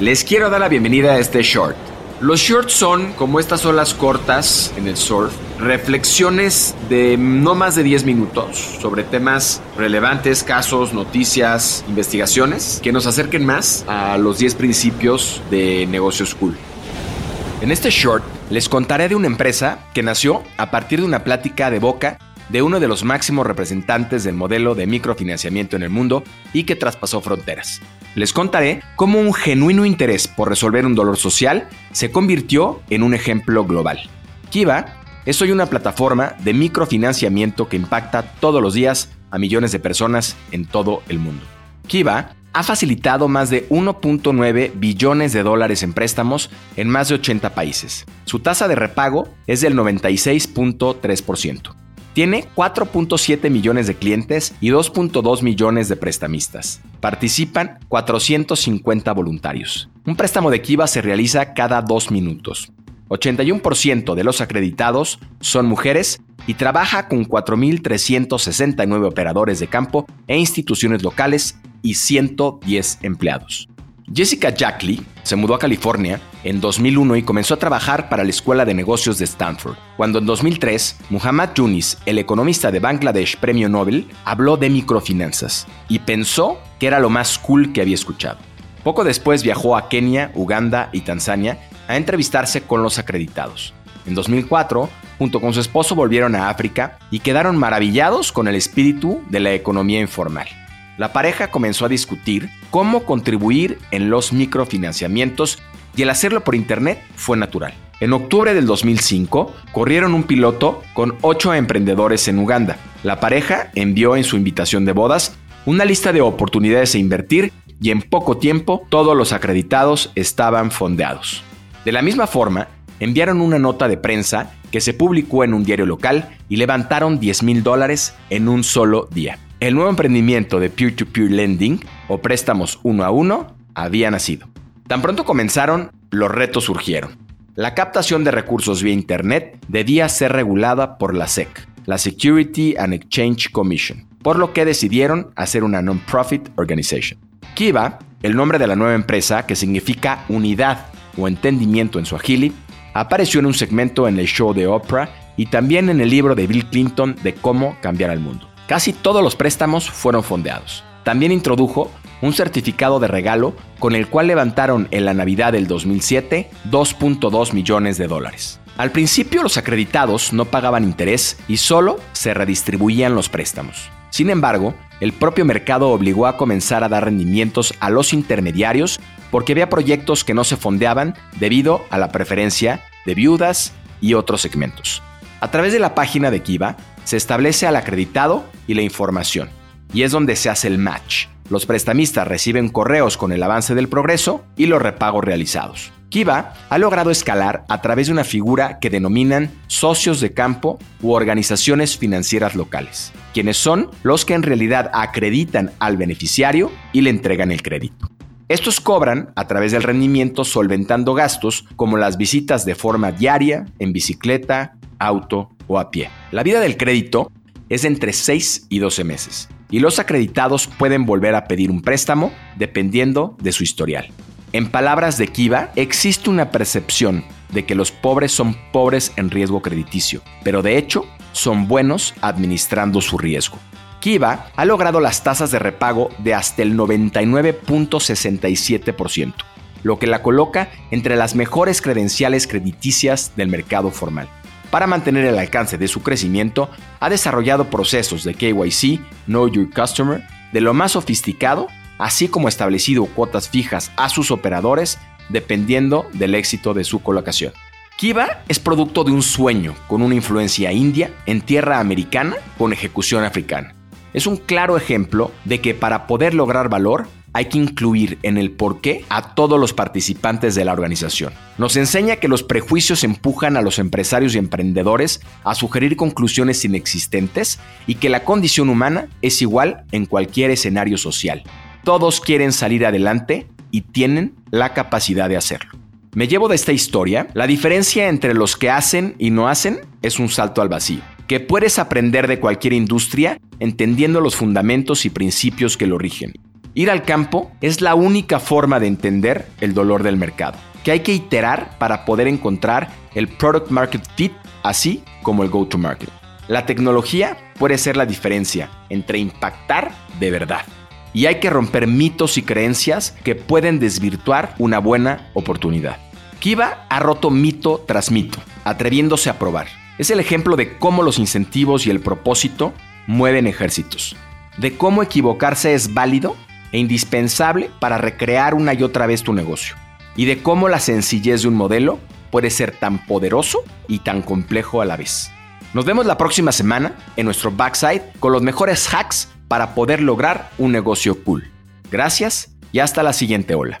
Les quiero dar la bienvenida a este short. Los shorts son, como estas olas cortas en el surf, reflexiones de no más de 10 minutos sobre temas relevantes, casos, noticias, investigaciones, que nos acerquen más a los 10 principios de negocios cool. En este short les contaré de una empresa que nació a partir de una plática de boca de uno de los máximos representantes del modelo de microfinanciamiento en el mundo y que traspasó fronteras. Les contaré cómo un genuino interés por resolver un dolor social se convirtió en un ejemplo global. Kiva es hoy una plataforma de microfinanciamiento que impacta todos los días a millones de personas en todo el mundo. Kiva ha facilitado más de 1.9 billones de dólares en préstamos en más de 80 países. Su tasa de repago es del 96.3%. Tiene 4.7 millones de clientes y 2.2 millones de prestamistas. Participan 450 voluntarios. Un préstamo de Kiva se realiza cada dos minutos. 81% de los acreditados son mujeres y trabaja con 4.369 operadores de campo e instituciones locales y 110 empleados. Jessica Jackley se mudó a California en 2001 y comenzó a trabajar para la Escuela de Negocios de Stanford. Cuando en 2003, Muhammad Yunis, el economista de Bangladesh Premio Nobel, habló de microfinanzas y pensó que era lo más cool que había escuchado. Poco después viajó a Kenia, Uganda y Tanzania a entrevistarse con los acreditados. En 2004, junto con su esposo volvieron a África y quedaron maravillados con el espíritu de la economía informal. La pareja comenzó a discutir cómo contribuir en los microfinanciamientos y el hacerlo por internet fue natural. En octubre del 2005 corrieron un piloto con ocho emprendedores en Uganda. La pareja envió en su invitación de bodas una lista de oportunidades a invertir y en poco tiempo todos los acreditados estaban fondeados. De la misma forma, enviaron una nota de prensa que se publicó en un diario local y levantaron 10 mil dólares en un solo día. El nuevo emprendimiento de peer-to-peer lending o préstamos uno a uno había nacido. Tan pronto comenzaron, los retos surgieron. La captación de recursos vía Internet debía ser regulada por la SEC, la Security and Exchange Commission, por lo que decidieron hacer una non-profit organization. Kiva, el nombre de la nueva empresa que significa unidad o entendimiento en su agili, apareció en un segmento en el show de Oprah y también en el libro de Bill Clinton de cómo cambiar al mundo. Casi todos los préstamos fueron fondeados. También introdujo un certificado de regalo con el cual levantaron en la Navidad del 2007 2.2 millones de dólares. Al principio los acreditados no pagaban interés y solo se redistribuían los préstamos. Sin embargo, el propio mercado obligó a comenzar a dar rendimientos a los intermediarios porque había proyectos que no se fondeaban debido a la preferencia de viudas y otros segmentos. A través de la página de Kiva, se establece al acreditado y la información, y es donde se hace el match. Los prestamistas reciben correos con el avance del progreso y los repagos realizados. Kiva ha logrado escalar a través de una figura que denominan socios de campo u organizaciones financieras locales, quienes son los que en realidad acreditan al beneficiario y le entregan el crédito. Estos cobran a través del rendimiento solventando gastos como las visitas de forma diaria, en bicicleta, auto o a pie. La vida del crédito es entre 6 y 12 meses y los acreditados pueden volver a pedir un préstamo dependiendo de su historial. En palabras de Kiva, existe una percepción de que los pobres son pobres en riesgo crediticio, pero de hecho son buenos administrando su riesgo. Kiva ha logrado las tasas de repago de hasta el 99.67%, lo que la coloca entre las mejores credenciales crediticias del mercado formal. Para mantener el alcance de su crecimiento, ha desarrollado procesos de KYC, Know Your Customer, de lo más sofisticado, así como establecido cuotas fijas a sus operadores dependiendo del éxito de su colocación. Kiva es producto de un sueño con una influencia india en tierra americana con ejecución africana. Es un claro ejemplo de que para poder lograr valor hay que incluir en el porqué a todos los participantes de la organización. Nos enseña que los prejuicios empujan a los empresarios y emprendedores a sugerir conclusiones inexistentes y que la condición humana es igual en cualquier escenario social. Todos quieren salir adelante y tienen la capacidad de hacerlo. Me llevo de esta historia, la diferencia entre los que hacen y no hacen es un salto al vacío, que puedes aprender de cualquier industria entendiendo los fundamentos y principios que lo rigen. Ir al campo es la única forma de entender el dolor del mercado, que hay que iterar para poder encontrar el product market fit, así como el go to market. La tecnología puede ser la diferencia entre impactar de verdad y hay que romper mitos y creencias que pueden desvirtuar una buena oportunidad. Kiva ha roto mito tras mito, atreviéndose a probar. Es el ejemplo de cómo los incentivos y el propósito mueven ejércitos, de cómo equivocarse es válido e indispensable para recrear una y otra vez tu negocio, y de cómo la sencillez de un modelo puede ser tan poderoso y tan complejo a la vez. Nos vemos la próxima semana en nuestro backside con los mejores hacks para poder lograr un negocio cool. Gracias y hasta la siguiente ola.